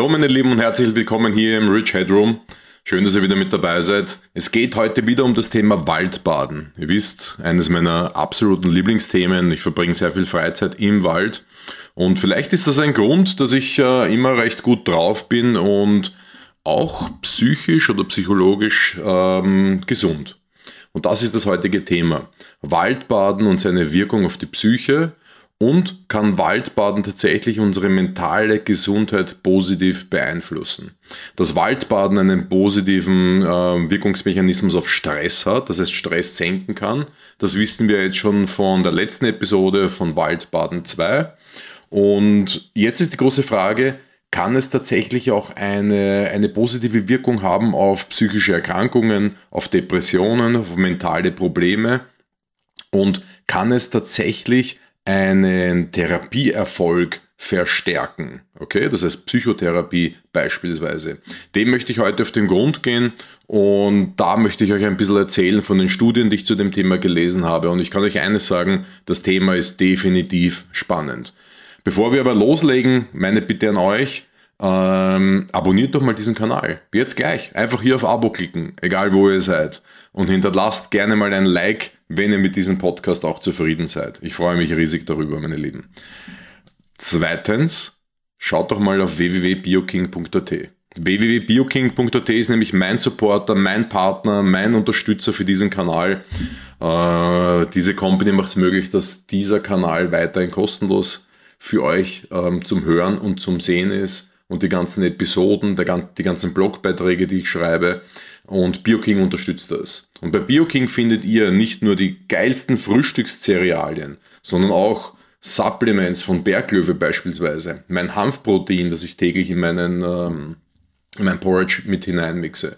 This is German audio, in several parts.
Hallo meine Lieben und herzlich willkommen hier im Rich Headroom. Schön, dass ihr wieder mit dabei seid. Es geht heute wieder um das Thema Waldbaden. Ihr wisst, eines meiner absoluten Lieblingsthemen. Ich verbringe sehr viel Freizeit im Wald. Und vielleicht ist das ein Grund, dass ich äh, immer recht gut drauf bin und auch psychisch oder psychologisch ähm, gesund. Und das ist das heutige Thema. Waldbaden und seine Wirkung auf die Psyche und kann Waldbaden tatsächlich unsere mentale Gesundheit positiv beeinflussen. Dass Waldbaden einen positiven äh, Wirkungsmechanismus auf Stress hat, das heißt Stress senken kann, das wissen wir jetzt schon von der letzten Episode von Waldbaden 2. Und jetzt ist die große Frage, kann es tatsächlich auch eine, eine positive Wirkung haben auf psychische Erkrankungen, auf Depressionen, auf mentale Probleme? Und kann es tatsächlich einen Therapieerfolg verstärken. Okay, das heißt Psychotherapie beispielsweise. Dem möchte ich heute auf den Grund gehen und da möchte ich euch ein bisschen erzählen von den Studien, die ich zu dem Thema gelesen habe. Und ich kann euch eines sagen, das Thema ist definitiv spannend. Bevor wir aber loslegen, meine Bitte an euch, ähm, abonniert doch mal diesen Kanal. Jetzt gleich. Einfach hier auf Abo klicken, egal wo ihr seid. Und hinterlasst gerne mal ein Like, wenn ihr mit diesem Podcast auch zufrieden seid. Ich freue mich riesig darüber, meine Lieben. Zweitens, schaut doch mal auf www.bioking.at. www.bioking.at ist nämlich mein Supporter, mein Partner, mein Unterstützer für diesen Kanal. Äh, diese Company macht es möglich, dass dieser Kanal weiterhin kostenlos für euch ähm, zum Hören und zum Sehen ist und die ganzen Episoden, die ganzen Blogbeiträge, die ich schreibe. Und BioKing unterstützt das. Und bei BioKing findet ihr nicht nur die geilsten Frühstückszerealien, sondern auch Supplements von Berglöwe beispielsweise. Mein Hanfprotein, das ich täglich in meinen ähm, in mein Porridge mit hineinmixe.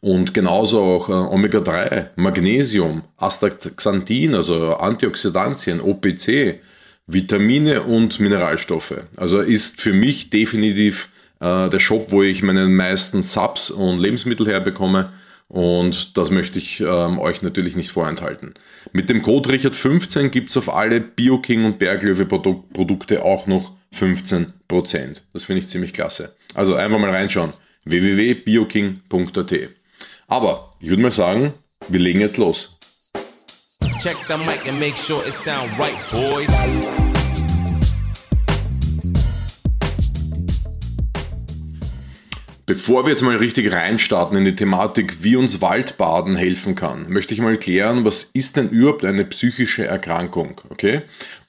Und genauso auch äh, Omega-3, Magnesium, Astaxanthin, also Antioxidantien, OPC, Vitamine und Mineralstoffe. Also ist für mich definitiv äh, der Shop, wo ich meine meisten Subs und Lebensmittel herbekomme. Und das möchte ich ähm, euch natürlich nicht vorenthalten. Mit dem Code Richard15 gibt es auf alle BioKing und Berglöwe Produkte auch noch 15%. Das finde ich ziemlich klasse. Also einfach mal reinschauen. www.bioking.at. Aber ich würde mal sagen, wir legen jetzt los. Check the mic and make sure it sound right, boys. Bevor wir jetzt mal richtig reinstarten in die Thematik, wie uns Waldbaden helfen kann, möchte ich mal klären, was ist denn überhaupt eine psychische Erkrankung? Okay?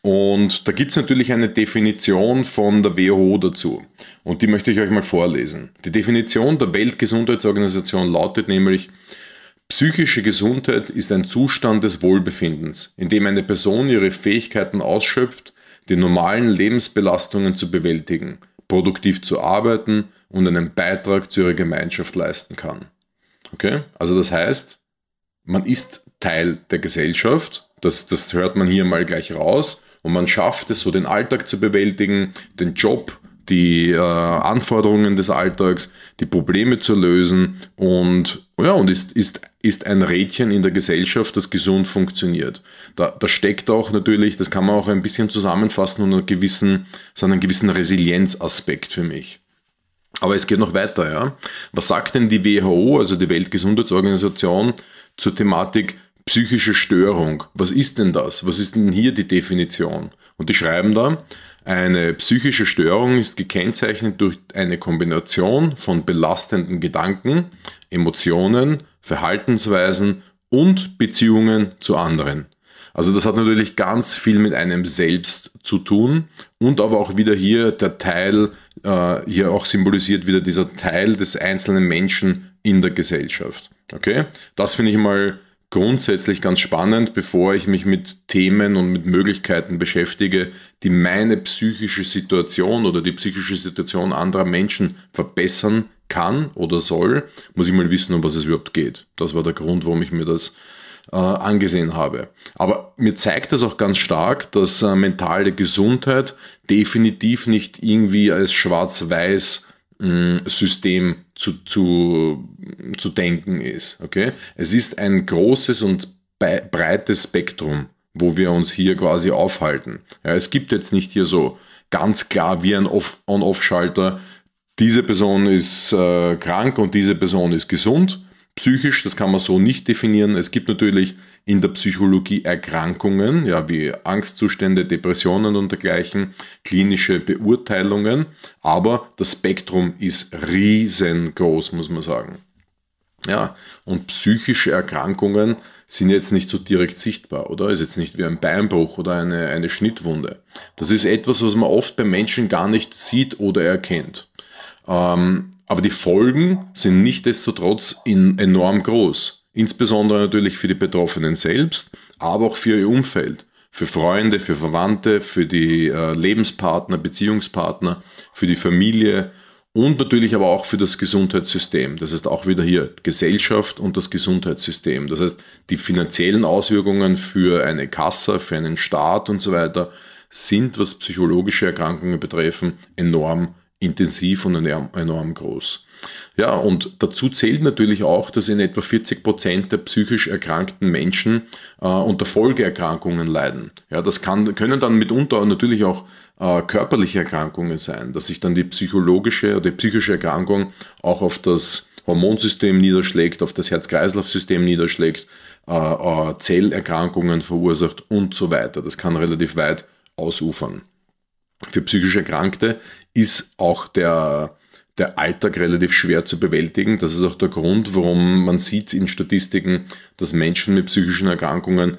Und da gibt es natürlich eine Definition von der WHO dazu. Und die möchte ich euch mal vorlesen. Die Definition der Weltgesundheitsorganisation lautet nämlich, Psychische Gesundheit ist ein Zustand des Wohlbefindens, in dem eine Person ihre Fähigkeiten ausschöpft, die normalen Lebensbelastungen zu bewältigen, produktiv zu arbeiten und einen Beitrag zu ihrer Gemeinschaft leisten kann. Okay? Also das heißt, man ist Teil der Gesellschaft, das, das hört man hier mal gleich raus, und man schafft es so, den Alltag zu bewältigen, den Job, die äh, Anforderungen des Alltags, die Probleme zu lösen und, ja, und ist, ist, ist ein Rädchen in der Gesellschaft, das gesund funktioniert. Da, da steckt auch natürlich, das kann man auch ein bisschen zusammenfassen, unter gewissen, so einen gewissen Resilienzaspekt für mich. Aber es geht noch weiter, ja. Was sagt denn die WHO, also die Weltgesundheitsorganisation, zur Thematik psychische Störung? Was ist denn das? Was ist denn hier die Definition? Und die schreiben da, eine psychische Störung ist gekennzeichnet durch eine Kombination von belastenden Gedanken, Emotionen, Verhaltensweisen und Beziehungen zu anderen. Also das hat natürlich ganz viel mit einem selbst zu tun und aber auch wieder hier der Teil, äh, hier auch symbolisiert wieder dieser Teil des einzelnen Menschen in der Gesellschaft. Okay, das finde ich mal grundsätzlich ganz spannend, bevor ich mich mit Themen und mit Möglichkeiten beschäftige, die meine psychische Situation oder die psychische Situation anderer Menschen verbessern kann oder soll, muss ich mal wissen, um was es überhaupt geht. Das war der Grund, warum ich mir das äh, angesehen habe. Aber mir zeigt das auch ganz stark, dass äh, mentale Gesundheit definitiv nicht irgendwie als schwarz-weiß System zu, zu, zu denken ist. Okay? Es ist ein großes und breites Spektrum, wo wir uns hier quasi aufhalten. Ja, es gibt jetzt nicht hier so ganz klar wie ein On-Off-Schalter, diese Person ist äh, krank und diese Person ist gesund. Psychisch, das kann man so nicht definieren. Es gibt natürlich in der Psychologie Erkrankungen, ja, wie Angstzustände, Depressionen und dergleichen, klinische Beurteilungen, aber das Spektrum ist riesengroß, muss man sagen. Ja, und psychische Erkrankungen sind jetzt nicht so direkt sichtbar, oder? Ist jetzt nicht wie ein Beinbruch oder eine, eine Schnittwunde. Das ist etwas, was man oft bei Menschen gar nicht sieht oder erkennt. Ähm, aber die Folgen sind nichtdestotrotz enorm groß. Insbesondere natürlich für die Betroffenen selbst, aber auch für ihr Umfeld. Für Freunde, für Verwandte, für die äh, Lebenspartner, Beziehungspartner, für die Familie und natürlich aber auch für das Gesundheitssystem. Das heißt auch wieder hier Gesellschaft und das Gesundheitssystem. Das heißt, die finanziellen Auswirkungen für eine Kasse, für einen Staat und so weiter sind, was psychologische Erkrankungen betreffen, enorm intensiv und enorm groß. Ja, und dazu zählt natürlich auch, dass in etwa 40 Prozent der psychisch erkrankten Menschen äh, unter Folgeerkrankungen leiden. Ja, das kann, können dann mitunter natürlich auch äh, körperliche Erkrankungen sein, dass sich dann die psychologische oder die psychische Erkrankung auch auf das Hormonsystem niederschlägt, auf das Herz-Kreislauf-System niederschlägt, äh, äh, Zellerkrankungen verursacht und so weiter. Das kann relativ weit ausufern. Für psychisch Erkrankte ist auch der, der Alltag relativ schwer zu bewältigen. Das ist auch der Grund, warum man sieht in Statistiken, dass Menschen mit psychischen Erkrankungen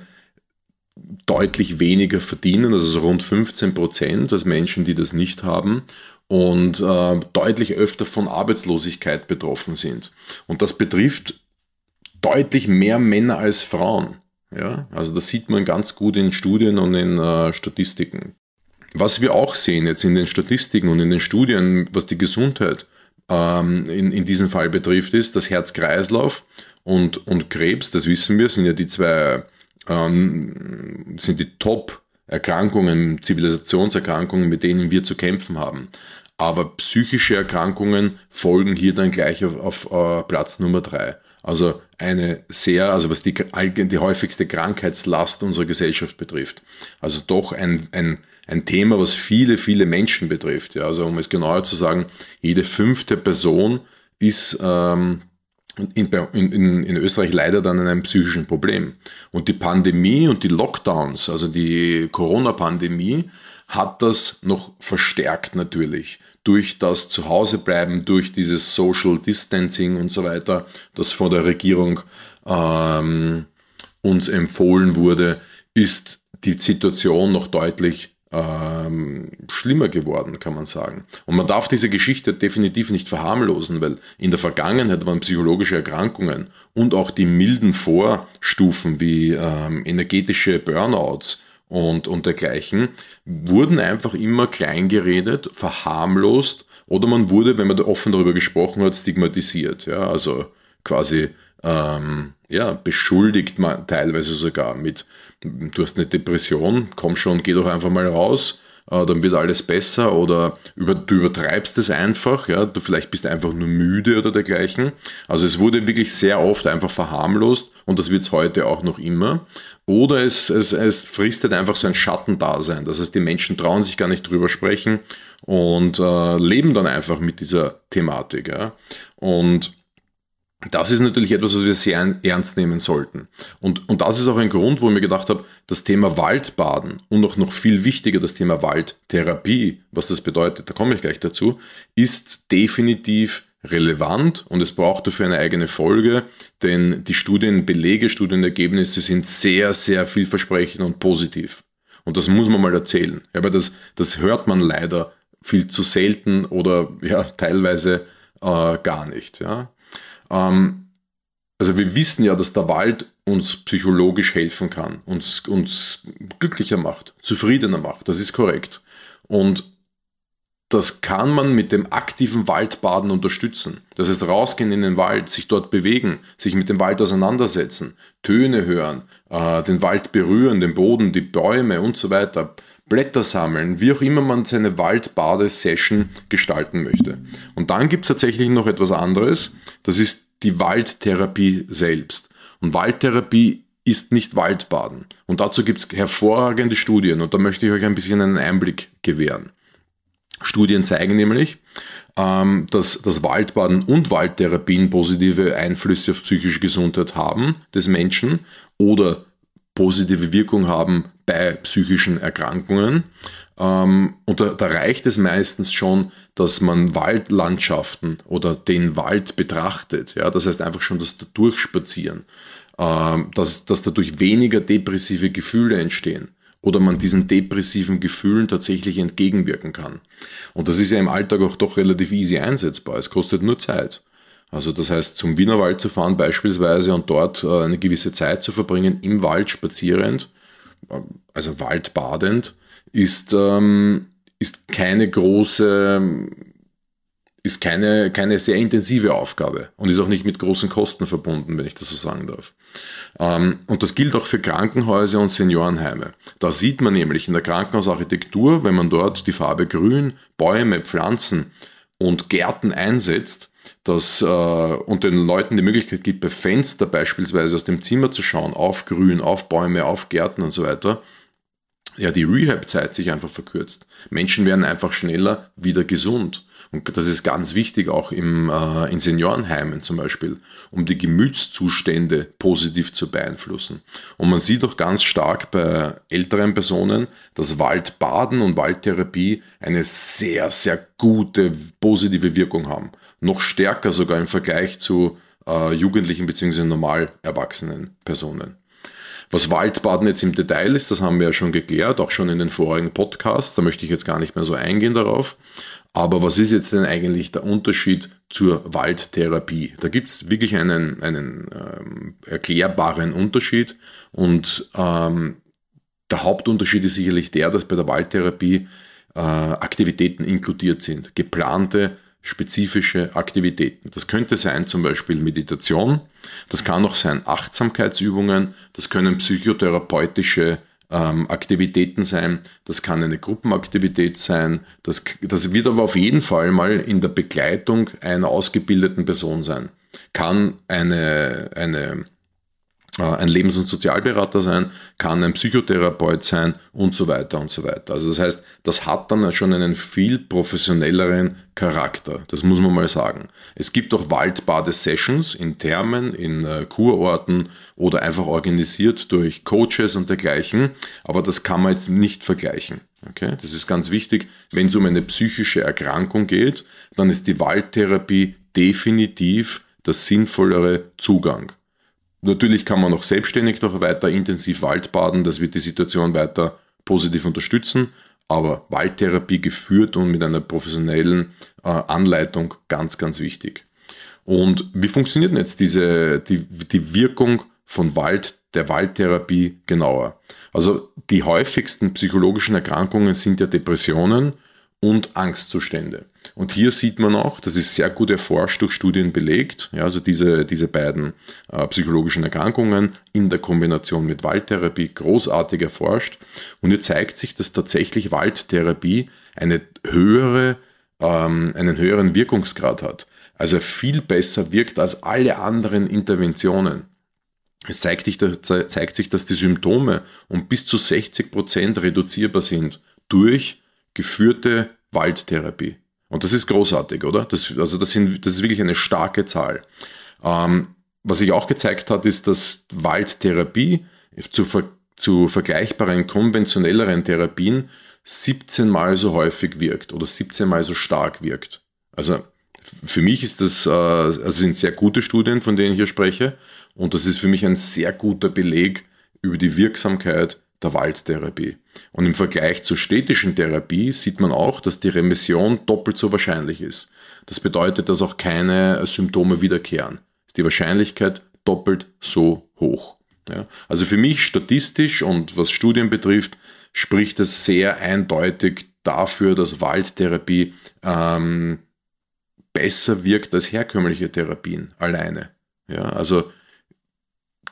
deutlich weniger verdienen, also so rund 15 Prozent als Menschen, die das nicht haben und äh, deutlich öfter von Arbeitslosigkeit betroffen sind. Und das betrifft deutlich mehr Männer als Frauen. Ja, also das sieht man ganz gut in Studien und in äh, Statistiken. Was wir auch sehen jetzt in den Statistiken und in den Studien, was die Gesundheit ähm, in, in diesem Fall betrifft, ist, dass Herz-Kreislauf und, und Krebs, das wissen wir, sind ja die zwei, ähm, sind die Top-Erkrankungen, Zivilisationserkrankungen, mit denen wir zu kämpfen haben. Aber psychische Erkrankungen folgen hier dann gleich auf, auf uh, Platz Nummer drei. Also eine sehr, also was die, die häufigste Krankheitslast unserer Gesellschaft betrifft. Also doch ein, ein ein Thema, was viele, viele Menschen betrifft. Ja, also um es genauer zu sagen, jede fünfte Person ist ähm, in, in, in Österreich leider dann an einem psychischen Problem. Und die Pandemie und die Lockdowns, also die Corona-Pandemie, hat das noch verstärkt natürlich durch das Zuhausebleiben, durch dieses Social Distancing und so weiter, das von der Regierung ähm, uns empfohlen wurde, ist die Situation noch deutlich ähm, schlimmer geworden, kann man sagen. Und man darf diese Geschichte definitiv nicht verharmlosen, weil in der Vergangenheit waren psychologische Erkrankungen und auch die milden Vorstufen wie ähm, energetische Burnouts und, und dergleichen, wurden einfach immer kleingeredet, verharmlost oder man wurde, wenn man offen darüber gesprochen hat, stigmatisiert. Ja, also quasi ähm, ja, beschuldigt man teilweise sogar mit, du hast eine Depression, komm schon, geh doch einfach mal raus, äh, dann wird alles besser oder über, du übertreibst es einfach, ja, du vielleicht bist einfach nur müde oder dergleichen. Also es wurde wirklich sehr oft einfach verharmlost und das wird es heute auch noch immer. Oder es, es, es fristet einfach so ein Schattendasein. Das heißt, die Menschen trauen sich gar nicht drüber sprechen und äh, leben dann einfach mit dieser Thematik. Ja. Und das ist natürlich etwas, was wir sehr ernst nehmen sollten. Und, und das ist auch ein Grund, wo ich mir gedacht habe, das Thema Waldbaden und auch noch viel wichtiger das Thema Waldtherapie, was das bedeutet, da komme ich gleich dazu, ist definitiv relevant und es braucht dafür eine eigene Folge, denn die Studienbelege, Studienergebnisse sind sehr, sehr vielversprechend und positiv. Und das muss man mal erzählen. Ja, weil das, das hört man leider viel zu selten oder ja, teilweise äh, gar nicht. Ja. Ähm, also wir wissen ja, dass der Wald uns psychologisch helfen kann, uns, uns glücklicher macht, zufriedener macht. Das ist korrekt. Und das kann man mit dem aktiven Waldbaden unterstützen. Das heißt, rausgehen in den Wald, sich dort bewegen, sich mit dem Wald auseinandersetzen, Töne hören, äh, den Wald berühren, den Boden, die Bäume und so weiter, Blätter sammeln, wie auch immer man seine Waldbadesession gestalten möchte. Und dann gibt es tatsächlich noch etwas anderes, das ist die Waldtherapie selbst. Und Waldtherapie ist nicht Waldbaden. Und dazu gibt es hervorragende Studien und da möchte ich euch ein bisschen einen Einblick gewähren. Studien zeigen nämlich, ähm, dass das Waldbaden und Waldtherapien positive Einflüsse auf psychische Gesundheit haben des Menschen oder positive Wirkung haben bei psychischen Erkrankungen. Ähm, und da, da, reicht es meistens schon, dass man Waldlandschaften oder den Wald betrachtet. Ja, das heißt einfach schon das Durchspazieren, ähm, dass, dass dadurch weniger depressive Gefühle entstehen oder man diesen depressiven Gefühlen tatsächlich entgegenwirken kann. Und das ist ja im Alltag auch doch relativ easy einsetzbar. Es kostet nur Zeit. Also das heißt, zum Wienerwald zu fahren beispielsweise und dort äh, eine gewisse Zeit zu verbringen, im Wald spazierend, äh, also waldbadend, ist, ähm, ist keine große, ist keine, keine sehr intensive Aufgabe und ist auch nicht mit großen Kosten verbunden, wenn ich das so sagen darf. Ähm, und das gilt auch für Krankenhäuser und Seniorenheime. Da sieht man nämlich in der Krankenhausarchitektur, wenn man dort die Farbe Grün, Bäume, Pflanzen und Gärten einsetzt, dass äh, und den Leuten die Möglichkeit gibt, bei Fenster beispielsweise aus dem Zimmer zu schauen, auf Grün, auf Bäume, auf Gärten und so weiter, ja, die Rehab-Zeit sich einfach verkürzt. Menschen werden einfach schneller wieder gesund. Und das ist ganz wichtig auch im, äh, in Seniorenheimen zum Beispiel, um die Gemütszustände positiv zu beeinflussen. Und man sieht auch ganz stark bei älteren Personen, dass Waldbaden und Waldtherapie eine sehr, sehr gute positive Wirkung haben. Noch stärker sogar im Vergleich zu äh, jugendlichen bzw. normal erwachsenen Personen. Was Waldbaden jetzt im Detail ist, das haben wir ja schon geklärt, auch schon in den vorigen Podcasts. Da möchte ich jetzt gar nicht mehr so eingehen darauf. Aber was ist jetzt denn eigentlich der Unterschied zur Waldtherapie? Da gibt es wirklich einen, einen ähm, erklärbaren Unterschied. Und ähm, der Hauptunterschied ist sicherlich der, dass bei der Waldtherapie äh, Aktivitäten inkludiert sind. Geplante spezifische Aktivitäten. Das könnte sein zum Beispiel Meditation, das kann auch sein Achtsamkeitsübungen, das können psychotherapeutische ähm, Aktivitäten sein, das kann eine Gruppenaktivität sein, das, das wird aber auf jeden Fall mal in der Begleitung einer ausgebildeten Person sein. Kann eine, eine ein Lebens- und Sozialberater sein, kann ein Psychotherapeut sein und so weiter und so weiter. Also das heißt, das hat dann schon einen viel professionelleren Charakter, das muss man mal sagen. Es gibt auch Waldbade-Sessions in Thermen, in äh, Kurorten oder einfach organisiert durch Coaches und dergleichen, aber das kann man jetzt nicht vergleichen. Okay? Das ist ganz wichtig. Wenn es um eine psychische Erkrankung geht, dann ist die Waldtherapie definitiv der sinnvollere Zugang. Natürlich kann man noch selbstständig noch weiter intensiv Waldbaden, das wird die Situation weiter positiv unterstützen, aber Waldtherapie geführt und mit einer professionellen äh, Anleitung ganz, ganz wichtig. Und wie funktioniert denn jetzt diese, die, die Wirkung von Wald, der Waldtherapie genauer? Also die häufigsten psychologischen Erkrankungen sind ja Depressionen und Angstzustände. Und hier sieht man auch, das ist sehr gut erforscht durch Studien belegt, ja, also diese, diese beiden äh, psychologischen Erkrankungen in der Kombination mit Waldtherapie großartig erforscht. Und hier zeigt sich, dass tatsächlich Waldtherapie eine höhere, ähm, einen höheren Wirkungsgrad hat. Also viel besser wirkt als alle anderen Interventionen. Es zeigt sich, zeigt sich, dass die Symptome um bis zu 60 Prozent reduzierbar sind durch geführte Waldtherapie. Und das ist großartig, oder? Das, also das, sind, das ist wirklich eine starke Zahl. Ähm, was sich auch gezeigt hat, ist, dass Waldtherapie zu, zu vergleichbaren konventionelleren Therapien 17 mal so häufig wirkt oder 17 mal so stark wirkt. Also für mich ist das, äh, also sind sehr gute Studien, von denen ich hier spreche, und das ist für mich ein sehr guter Beleg über die Wirksamkeit der Waldtherapie. Und im Vergleich zur städtischen Therapie sieht man auch, dass die Remission doppelt so wahrscheinlich ist. Das bedeutet, dass auch keine Symptome wiederkehren. Ist die Wahrscheinlichkeit doppelt so hoch. Ja? Also für mich statistisch und was Studien betrifft, spricht es sehr eindeutig dafür, dass Waldtherapie ähm, besser wirkt als herkömmliche Therapien alleine. Ja, also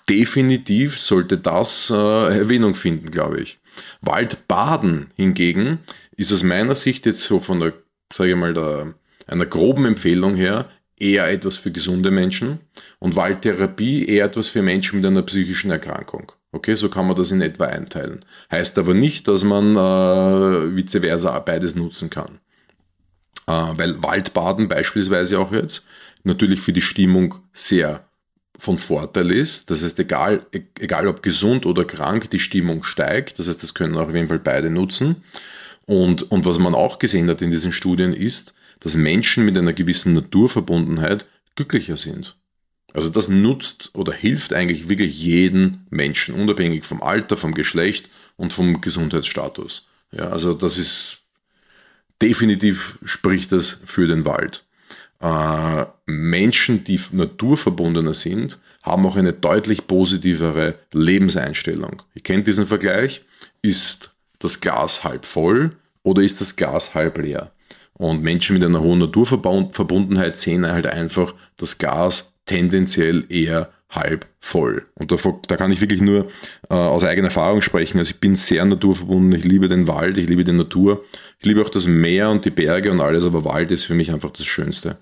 definitiv sollte das äh, Erwähnung finden, glaube ich. Waldbaden hingegen ist aus meiner Sicht jetzt so von der, sage ich mal, der, einer groben Empfehlung her eher etwas für gesunde Menschen und Waldtherapie eher etwas für Menschen mit einer psychischen Erkrankung. Okay, so kann man das in etwa einteilen. Heißt aber nicht, dass man äh, vice versa beides nutzen kann. äh, weil Waldbaden beispielsweise auch jetzt natürlich für die Stimmung sehr von Vorteil ist. Das heißt, egal, egal ob gesund oder krank, die Stimmung steigt. Das heißt, das können auch auf jeden Fall beide nutzen. Und, und was man auch gesehen hat in diesen Studien ist, dass Menschen mit einer gewissen Naturverbundenheit glücklicher sind. Also das nutzt oder hilft eigentlich wirklich jeden Menschen, unabhängig vom Alter, vom Geschlecht und vom Gesundheitsstatus. Ja, also das ist definitiv spricht das für den Wald. Äh, Menschen, die naturverbundener sind, haben auch eine deutlich positivere Lebenseinstellung. Ihr kennt diesen Vergleich. Ist das Glas halb voll oder ist das Glas halb leer? Und Menschen mit einer hohen Naturverbundenheit sehen halt einfach das Gas tendenziell eher halb voll. Und da, da kann ich wirklich nur äh, aus eigener Erfahrung sprechen. Also ich bin sehr naturverbunden, ich liebe den Wald, ich liebe die Natur, ich liebe auch das Meer und die Berge und alles, aber Wald ist für mich einfach das Schönste.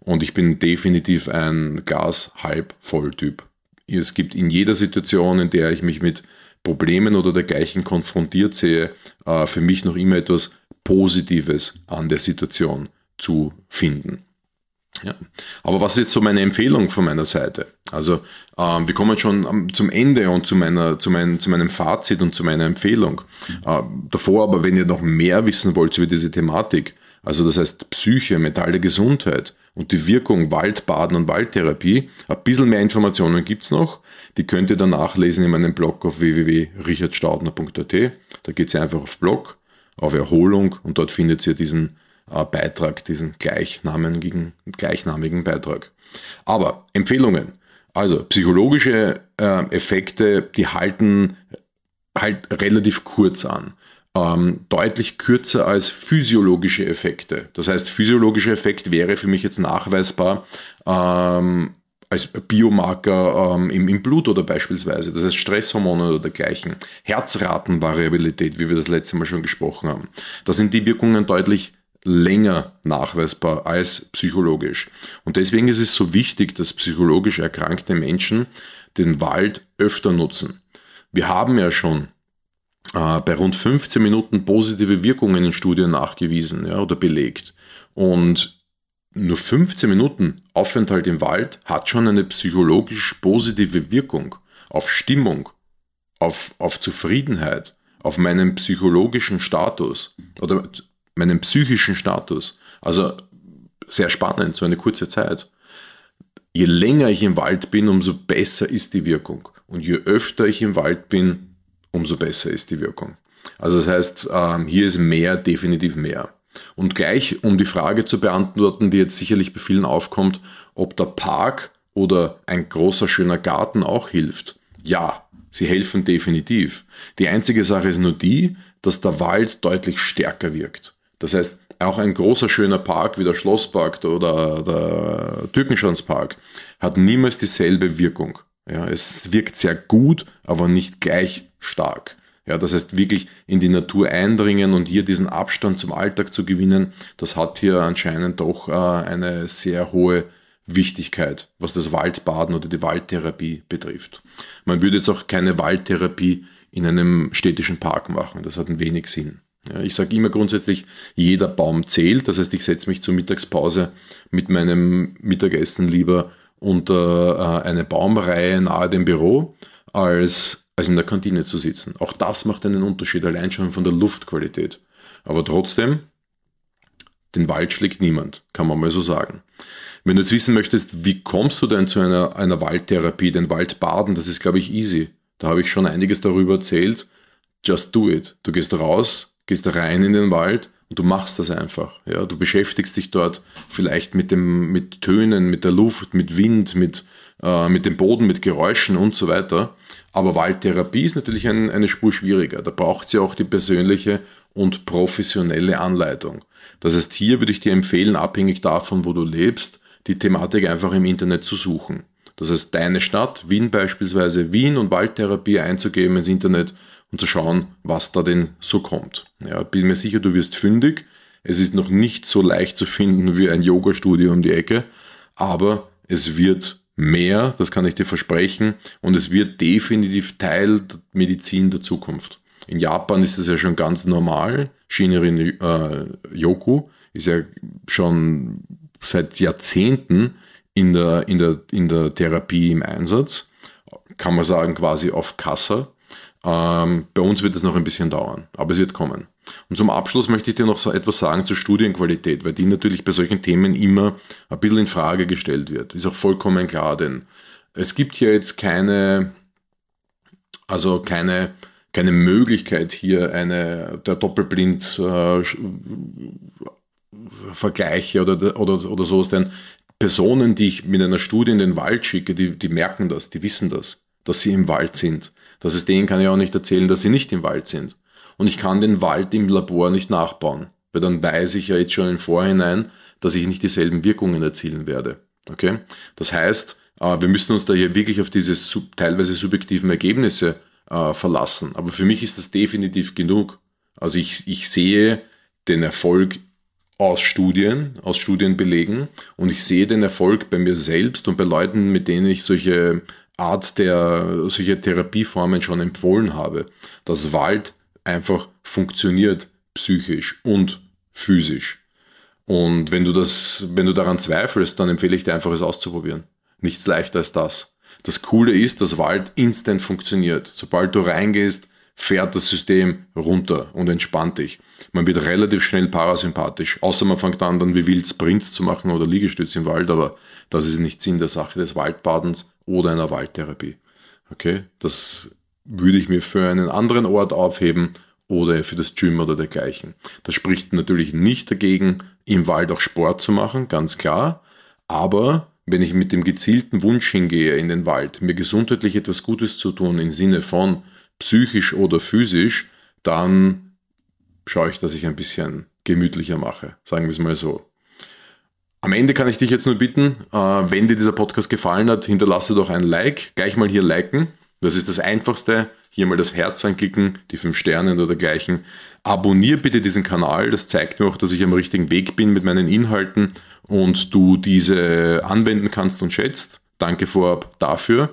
Und ich bin definitiv ein Gas halb voll Typ. Es gibt in jeder Situation, in der ich mich mit Problemen oder dergleichen konfrontiert sehe, äh, für mich noch immer etwas Positives an der Situation zu finden. Ja. Aber was ist jetzt so meine Empfehlung von meiner Seite? Also ähm, wir kommen schon zum Ende und zu, meiner, zu, mein, zu meinem Fazit und zu meiner Empfehlung. Äh, davor aber, wenn ihr noch mehr wissen wollt über diese Thematik, also das heißt Psyche, mentale Gesundheit und die Wirkung Waldbaden und Waldtherapie, ein bisschen mehr Informationen gibt es noch. Die könnt ihr dann nachlesen in meinem Blog auf www.richardstaudner.at. Da geht ihr einfach auf Blog auf Erholung und dort findet ihr diesen äh, Beitrag, diesen gleichnamigen, gleichnamigen Beitrag. Aber Empfehlungen. Also psychologische äh, Effekte, die halten halt relativ kurz an. Ähm, deutlich kürzer als physiologische Effekte. Das heißt, physiologischer Effekt wäre für mich jetzt nachweisbar ähm, als Biomarker ähm, im, im, Blut oder beispielsweise, das heißt Stresshormone oder dergleichen, Herzratenvariabilität, wie wir das letzte Mal schon gesprochen haben. Da sind die Wirkungen deutlich länger nachweisbar als psychologisch. Und deswegen ist es so wichtig, dass psychologisch erkrankte Menschen den Wald öfter nutzen. Wir haben ja schon äh, bei rund 15 Minuten positive Wirkungen in Studien nachgewiesen ja, oder belegt. Und nur 15 Minuten Aufenthalt im Wald hat schon eine psychologisch positive Wirkung auf Stimmung, auf, auf Zufriedenheit, auf meinen psychologischen Status oder meinen psychischen Status. Also sehr spannend, so eine kurze Zeit. Je länger ich im Wald bin, umso besser ist die Wirkung. Und je öfter ich im Wald bin, umso besser ist die Wirkung. Also das heißt, ähm, hier ist mehr definitiv mehr. Und gleich, um die Frage zu beantworten, die jetzt sicherlich bei vielen aufkommt, ob der Park oder ein großer schöner Garten auch hilft. Ja, sie helfen definitiv. Die einzige Sache ist nur die, dass der Wald deutlich stärker wirkt. Das heißt, auch ein großer schöner Park wie der Schlosspark oder der Türkenschanzpark hat niemals dieselbe Wirkung. Ja, es wirkt sehr gut, aber nicht gleich stark. Ja, das heißt wirklich in die Natur eindringen und hier diesen Abstand zum Alltag zu gewinnen, das hat hier anscheinend doch äh, eine sehr hohe Wichtigkeit, was das Waldbaden oder die Waldtherapie betrifft. Man würde jetzt auch keine Waldtherapie in einem städtischen Park machen, das hat wenig Sinn. Ja, ich sage immer grundsätzlich, jeder Baum zählt, das heißt, ich setze mich zur Mittagspause mit meinem Mittagessen lieber unter äh, eine Baumreihe nahe dem Büro als als in der Kantine zu sitzen. Auch das macht einen Unterschied, allein schon von der Luftqualität. Aber trotzdem, den Wald schlägt niemand, kann man mal so sagen. Wenn du jetzt wissen möchtest, wie kommst du denn zu einer, einer Waldtherapie, den Waldbaden, das ist, glaube ich, easy. Da habe ich schon einiges darüber erzählt. Just do it. Du gehst raus, gehst rein in den Wald und du machst das einfach. Ja, du beschäftigst dich dort vielleicht mit dem, mit Tönen, mit der Luft, mit Wind, mit, äh, mit dem Boden, mit Geräuschen und so weiter. Aber Waldtherapie ist natürlich ein, eine Spur schwieriger. Da braucht sie auch die persönliche und professionelle Anleitung. Das heißt, hier würde ich dir empfehlen, abhängig davon, wo du lebst, die Thematik einfach im Internet zu suchen. Das heißt, deine Stadt, Wien beispielsweise, Wien und Waldtherapie einzugeben ins Internet und zu schauen, was da denn so kommt. Ja, bin mir sicher, du wirst fündig. Es ist noch nicht so leicht zu finden wie ein Yoga-Studio um die Ecke, aber es wird mehr, das kann ich dir versprechen, und es wird definitiv Teil der Medizin der Zukunft. In Japan ist es ja schon ganz normal, Shinrin äh, Yoku ist ja schon seit Jahrzehnten in der, in der, in der Therapie im Einsatz. Kann man sagen, quasi auf Kassa. Ähm, bei uns wird es noch ein bisschen dauern, aber es wird kommen. Und zum Abschluss möchte ich dir noch so etwas sagen zur Studienqualität, weil die natürlich bei solchen Themen immer ein bisschen in Frage gestellt wird. Ist auch vollkommen klar, denn es gibt hier jetzt keine, also keine, keine Möglichkeit hier eine der Doppelblind äh, Vergleiche oder, oder, oder sowas, denn Personen, die ich mit einer Studie in den Wald schicke, die, die merken das, die wissen das, dass sie im Wald sind. Das ist denen kann ich auch nicht erzählen, dass sie nicht im Wald sind. Und ich kann den Wald im Labor nicht nachbauen, weil dann weiß ich ja jetzt schon im Vorhinein, dass ich nicht dieselben Wirkungen erzielen werde. Okay? Das heißt, äh, wir müssen uns da hier wirklich auf diese teilweise subjektiven Ergebnisse äh, verlassen. Aber für mich ist das definitiv genug. Also ich, ich sehe den Erfolg aus Studien, aus Studienbelegen und ich sehe den Erfolg bei mir selbst und bei Leuten, mit denen ich solche Art der, solche Therapieformen schon empfohlen habe, dass Wald einfach funktioniert psychisch und physisch. Und wenn du das, wenn du daran zweifelst, dann empfehle ich dir einfach es auszuprobieren. Nichts leichter als das. Das Coole ist, dass Wald instant funktioniert. Sobald du reingehst, fährt das System runter und entspannt dich. Man wird relativ schnell parasympathisch, außer man fängt an, dann wie wild Sprints zu machen oder Liegestütze im Wald, aber das ist nicht Sinn der Sache des Waldbadens oder einer Waldtherapie. Okay, das würde ich mir für einen anderen Ort aufheben oder für das Gym oder dergleichen. Das spricht natürlich nicht dagegen, im Wald auch Sport zu machen, ganz klar. Aber wenn ich mit dem gezielten Wunsch hingehe in den Wald, mir gesundheitlich etwas Gutes zu tun im Sinne von psychisch oder physisch, dann schaue ich, dass ich ein bisschen gemütlicher mache, sagen wir es mal so. Am Ende kann ich dich jetzt nur bitten, äh, wenn dir dieser Podcast gefallen hat, hinterlasse doch ein Like, gleich mal hier liken. Das ist das Einfachste. Hier mal das Herz anklicken, die fünf Sterne oder dergleichen. Abonnier bitte diesen Kanal, das zeigt mir auch, dass ich am richtigen Weg bin mit meinen Inhalten und du diese anwenden kannst und schätzt. Danke vorab dafür.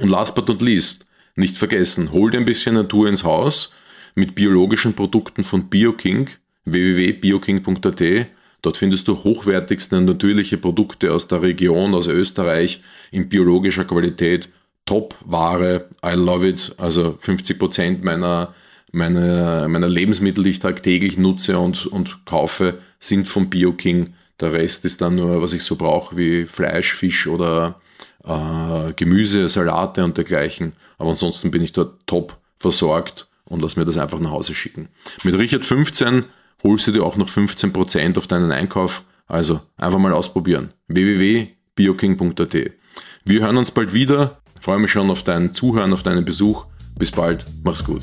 Und last but not least, nicht vergessen, hol dir ein bisschen Natur ins Haus mit biologischen Produkten von BioKing, www.bioking.at. Dort findest du hochwertigste natürliche Produkte aus der Region, aus Österreich in biologischer Qualität Top-Ware. I love it. Also 50 Prozent meiner, meiner, meiner Lebensmittel, die ich tagtäglich nutze und, und kaufe, sind vom BioKing. Der Rest ist dann nur, was ich so brauche, wie Fleisch, Fisch oder äh, Gemüse, Salate und dergleichen. Aber ansonsten bin ich dort top versorgt und lass mir das einfach nach Hause schicken. Mit Richard 15 holst du dir auch noch 15% auf deinen Einkauf. Also einfach mal ausprobieren. www.bioking.at. Wir hören uns bald wieder. Ich freue mich schon auf dein Zuhören, auf deinen Besuch. Bis bald. Mach's gut.